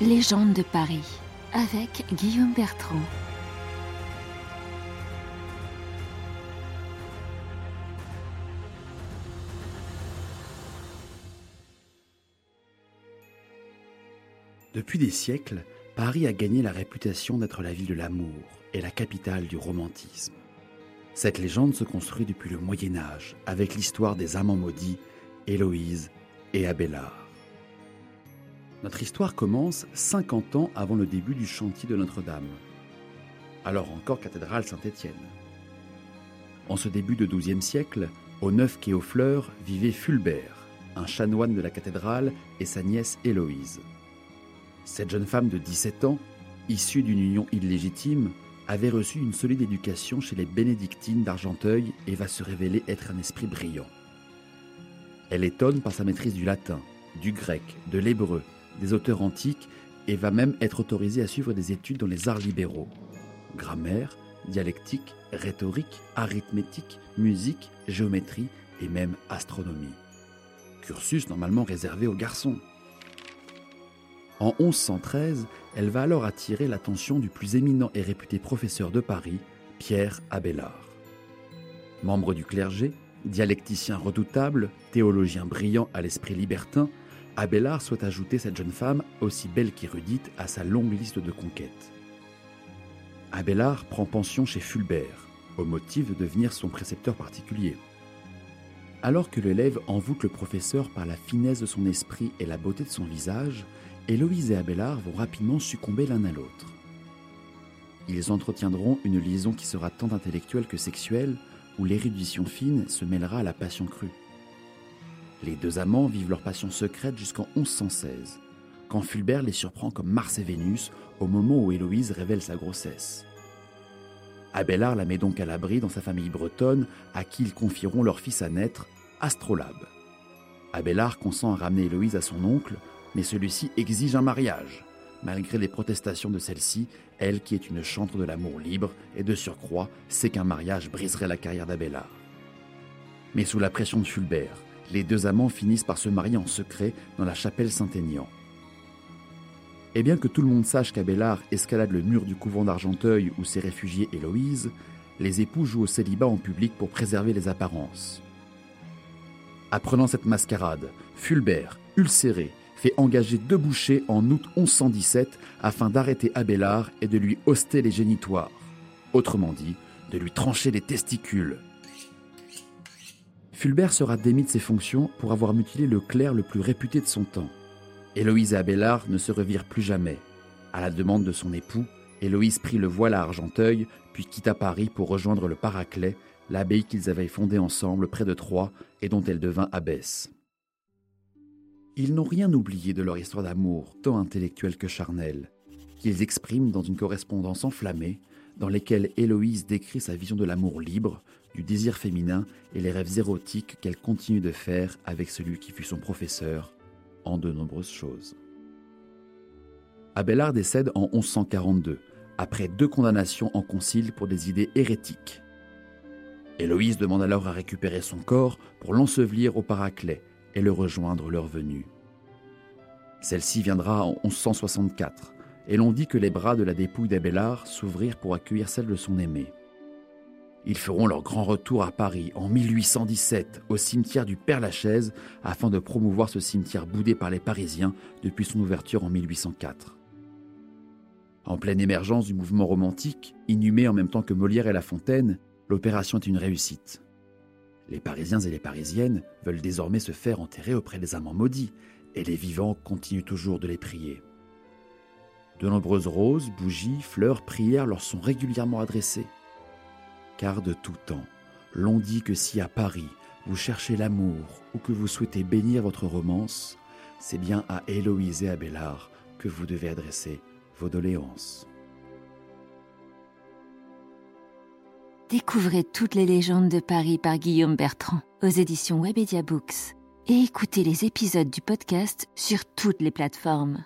Légende de Paris avec Guillaume Bertrand. Depuis des siècles, Paris a gagné la réputation d'être la ville de l'amour et la capitale du romantisme. Cette légende se construit depuis le Moyen Âge avec l'histoire des amants maudits, Héloïse et Abélard. Notre histoire commence 50 ans avant le début du chantier de Notre-Dame, alors encore cathédrale Saint-Étienne. En ce début de XIIe siècle, au neuf quai aux Fleurs vivait Fulbert, un chanoine de la cathédrale, et sa nièce Héloïse. Cette jeune femme de 17 ans, issue d'une union illégitime, avait reçu une solide éducation chez les bénédictines d'Argenteuil et va se révéler être un esprit brillant. Elle étonne par sa maîtrise du latin, du grec, de l'hébreu, des auteurs antiques et va même être autorisée à suivre des études dans les arts libéraux. Grammaire, dialectique, rhétorique, arithmétique, musique, géométrie et même astronomie. Cursus normalement réservé aux garçons. En 1113, elle va alors attirer l'attention du plus éminent et réputé professeur de Paris, Pierre Abélard. Membre du clergé, dialecticien redoutable, théologien brillant à l'esprit libertin, Abélard souhaite ajouter cette jeune femme, aussi belle qu'érudite, à sa longue liste de conquêtes. Abélard prend pension chez Fulbert, au motif de devenir son précepteur particulier. Alors que l'élève envoûte le professeur par la finesse de son esprit et la beauté de son visage, Héloïse et Abélard vont rapidement succomber l'un à l'autre. Ils entretiendront une liaison qui sera tant intellectuelle que sexuelle, où l'érudition fine se mêlera à la passion crue. Les deux amants vivent leur passion secrète jusqu'en 1116, quand Fulbert les surprend comme Mars et Vénus au moment où Héloïse révèle sa grossesse. Abélard la met donc à l'abri dans sa famille bretonne, à qui ils confieront leur fils à naître, Astrolabe. Abélard consent à ramener Héloïse à son oncle, mais celui-ci exige un mariage, malgré les protestations de celle-ci, elle qui est une chantre de l'amour libre et de surcroît sait qu'un mariage briserait la carrière d'Abélard. Mais sous la pression de Fulbert, les deux amants finissent par se marier en secret dans la chapelle Saint-Aignan. Et bien que tout le monde sache qu'Abélard escalade le mur du couvent d'Argenteuil où s'est réfugiée Héloïse, les époux jouent au célibat en public pour préserver les apparences. Apprenant cette mascarade, Fulbert, ulcéré, fait engager deux bouchers en août 1117 afin d'arrêter Abélard et de lui hoster les génitoires, autrement dit, de lui trancher les testicules. Fulbert sera démis de ses fonctions pour avoir mutilé le clerc le plus réputé de son temps. Héloïse et Abélard ne se revirent plus jamais. À la demande de son époux, Héloïse prit le voile à Argenteuil, puis quitta Paris pour rejoindre le Paraclet, l'abbaye qu'ils avaient fondée ensemble près de Troyes et dont elle devint abbesse. Ils n'ont rien oublié de leur histoire d'amour, tant intellectuelle que charnelle, qu'ils expriment dans une correspondance enflammée, dans laquelle Héloïse décrit sa vision de l'amour libre, du désir féminin et les rêves érotiques qu'elle continue de faire avec celui qui fut son professeur en de nombreuses choses. Abélard décède en 1142, après deux condamnations en concile pour des idées hérétiques. Héloïse demande alors à récupérer son corps pour l'ensevelir au Paraclet et le rejoindre leur venue. Celle-ci viendra en 1164, et l'on dit que les bras de la dépouille d'Abélard s'ouvrirent pour accueillir celle de son aimé. Ils feront leur grand retour à Paris en 1817 au cimetière du Père-Lachaise afin de promouvoir ce cimetière boudé par les Parisiens depuis son ouverture en 1804. En pleine émergence du mouvement romantique, inhumé en même temps que Molière et La Fontaine, l'opération est une réussite. Les Parisiens et les Parisiennes veulent désormais se faire enterrer auprès des amants maudits, et les vivants continuent toujours de les prier. De nombreuses roses, bougies, fleurs, prières leur sont régulièrement adressées car de tout temps, l'on dit que si à Paris vous cherchez l'amour ou que vous souhaitez bénir votre romance, c'est bien à Héloïse et Abélard que vous devez adresser vos doléances. Découvrez toutes les légendes de Paris par Guillaume Bertrand aux éditions Webedia Books et écoutez les épisodes du podcast sur toutes les plateformes.